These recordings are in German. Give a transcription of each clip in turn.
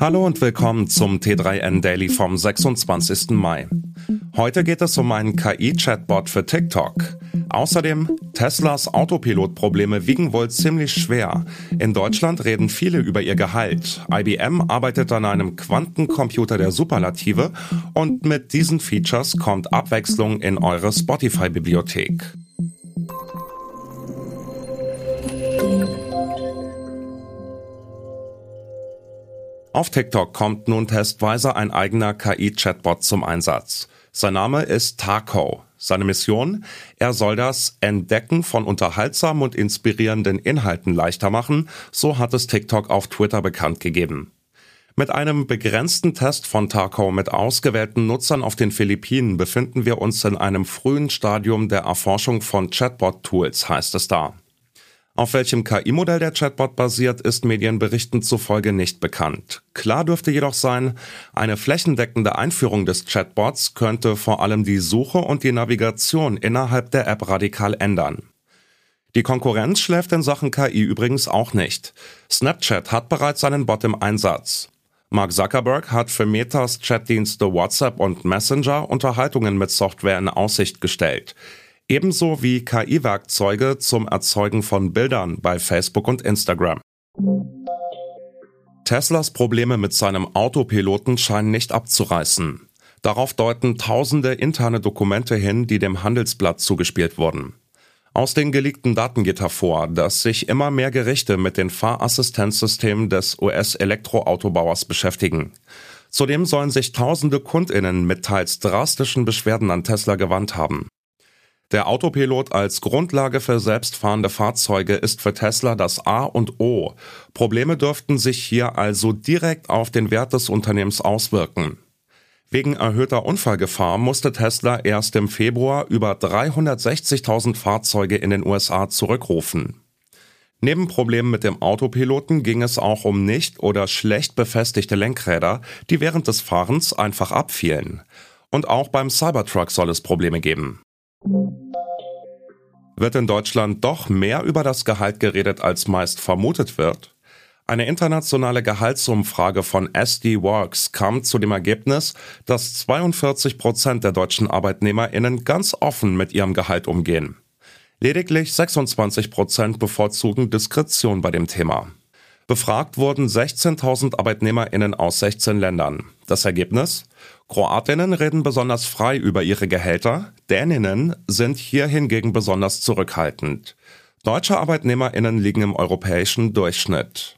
Hallo und willkommen zum T3N Daily vom 26. Mai. Heute geht es um einen KI-Chatbot für TikTok. Außerdem, Teslas Autopilot-Probleme wiegen wohl ziemlich schwer. In Deutschland reden viele über ihr Gehalt. IBM arbeitet an einem Quantencomputer der Superlative und mit diesen Features kommt Abwechslung in eure Spotify-Bibliothek. Auf TikTok kommt nun testweise ein eigener KI-Chatbot zum Einsatz. Sein Name ist Taco. Seine Mission? Er soll das Entdecken von unterhaltsamen und inspirierenden Inhalten leichter machen, so hat es TikTok auf Twitter bekannt gegeben. Mit einem begrenzten Test von Taco mit ausgewählten Nutzern auf den Philippinen befinden wir uns in einem frühen Stadium der Erforschung von Chatbot-Tools, heißt es da. Auf welchem KI-Modell der Chatbot basiert, ist Medienberichten zufolge nicht bekannt. Klar dürfte jedoch sein, eine flächendeckende Einführung des Chatbots könnte vor allem die Suche und die Navigation innerhalb der App radikal ändern. Die Konkurrenz schläft in Sachen KI übrigens auch nicht. Snapchat hat bereits einen Bot im Einsatz. Mark Zuckerberg hat für Metas Chatdienste WhatsApp und Messenger Unterhaltungen mit Software in Aussicht gestellt ebenso wie KI-Werkzeuge zum Erzeugen von Bildern bei Facebook und Instagram. Teslas Probleme mit seinem Autopiloten scheinen nicht abzureißen. Darauf deuten tausende interne Dokumente hin, die dem Handelsblatt zugespielt wurden. Aus den geleakten Daten geht hervor, dass sich immer mehr Gerichte mit den Fahrassistenzsystemen des US-Elektroautobauers beschäftigen. Zudem sollen sich tausende Kundinnen mit teils drastischen Beschwerden an Tesla gewandt haben. Der Autopilot als Grundlage für selbstfahrende Fahrzeuge ist für Tesla das A und O. Probleme dürften sich hier also direkt auf den Wert des Unternehmens auswirken. Wegen erhöhter Unfallgefahr musste Tesla erst im Februar über 360.000 Fahrzeuge in den USA zurückrufen. Neben Problemen mit dem Autopiloten ging es auch um nicht oder schlecht befestigte Lenkräder, die während des Fahrens einfach abfielen. Und auch beim Cybertruck soll es Probleme geben. Wird in Deutschland doch mehr über das Gehalt geredet, als meist vermutet wird? Eine internationale Gehaltsumfrage von SD Works kam zu dem Ergebnis, dass 42 Prozent der deutschen ArbeitnehmerInnen ganz offen mit ihrem Gehalt umgehen. Lediglich 26 Prozent bevorzugen Diskretion bei dem Thema. Befragt wurden 16.000 ArbeitnehmerInnen aus 16 Ländern. Das Ergebnis? Kroatinnen reden besonders frei über ihre Gehälter, Däninnen sind hier hingegen besonders zurückhaltend. Deutsche ArbeitnehmerInnen liegen im europäischen Durchschnitt.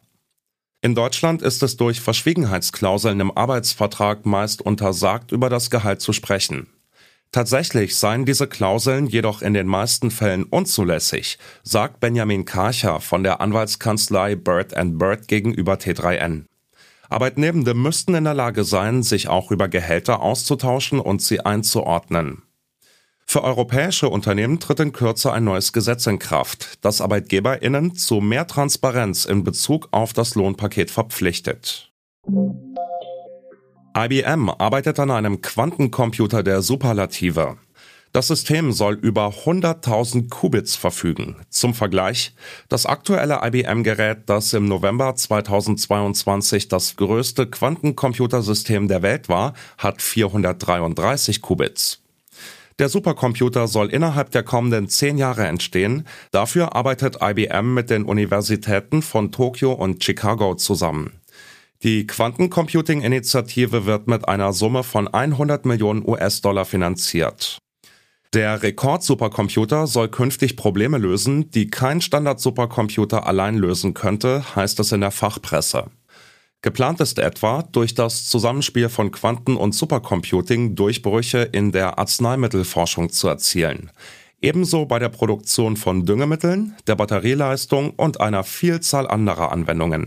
In Deutschland ist es durch Verschwiegenheitsklauseln im Arbeitsvertrag meist untersagt, über das Gehalt zu sprechen. Tatsächlich seien diese Klauseln jedoch in den meisten Fällen unzulässig, sagt Benjamin Karcher von der Anwaltskanzlei Bird Bird gegenüber T3N. Arbeitnehmende müssten in der Lage sein, sich auch über Gehälter auszutauschen und sie einzuordnen. Für europäische Unternehmen tritt in Kürze ein neues Gesetz in Kraft, das ArbeitgeberInnen zu mehr Transparenz in Bezug auf das Lohnpaket verpflichtet. IBM arbeitet an einem Quantencomputer der Superlative. Das System soll über 100.000 Qubits verfügen. Zum Vergleich, das aktuelle IBM-Gerät, das im November 2022 das größte Quantencomputersystem der Welt war, hat 433 Qubits. Der Supercomputer soll innerhalb der kommenden zehn Jahre entstehen. Dafür arbeitet IBM mit den Universitäten von Tokio und Chicago zusammen. Die Quantencomputing-Initiative wird mit einer Summe von 100 Millionen US-Dollar finanziert. Der Rekord-Supercomputer soll künftig Probleme lösen, die kein Standard-Supercomputer allein lösen könnte, heißt es in der Fachpresse. Geplant ist etwa, durch das Zusammenspiel von Quanten- und Supercomputing Durchbrüche in der Arzneimittelforschung zu erzielen. Ebenso bei der Produktion von Düngemitteln, der Batterieleistung und einer Vielzahl anderer Anwendungen.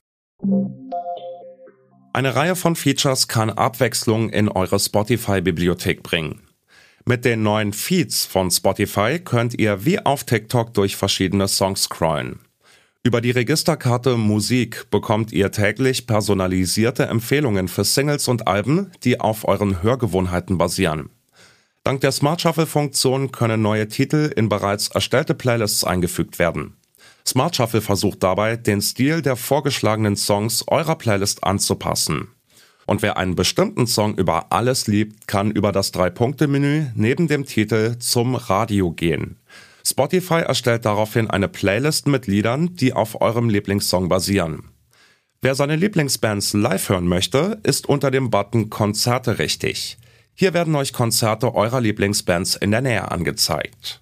Eine Reihe von Features kann Abwechslung in eure Spotify-Bibliothek bringen. Mit den neuen Feeds von Spotify könnt ihr wie auf TikTok durch verschiedene Songs scrollen. Über die Registerkarte Musik bekommt ihr täglich personalisierte Empfehlungen für Singles und Alben, die auf euren Hörgewohnheiten basieren. Dank der Smart Shuffle Funktion können neue Titel in bereits erstellte Playlists eingefügt werden. Smart Shuffle versucht dabei, den Stil der vorgeschlagenen Songs eurer Playlist anzupassen. Und wer einen bestimmten Song über alles liebt, kann über das Drei-Punkte-Menü neben dem Titel zum Radio gehen. Spotify erstellt daraufhin eine Playlist mit Liedern, die auf eurem Lieblingssong basieren. Wer seine Lieblingsbands live hören möchte, ist unter dem Button Konzerte richtig. Hier werden euch Konzerte eurer Lieblingsbands in der Nähe angezeigt.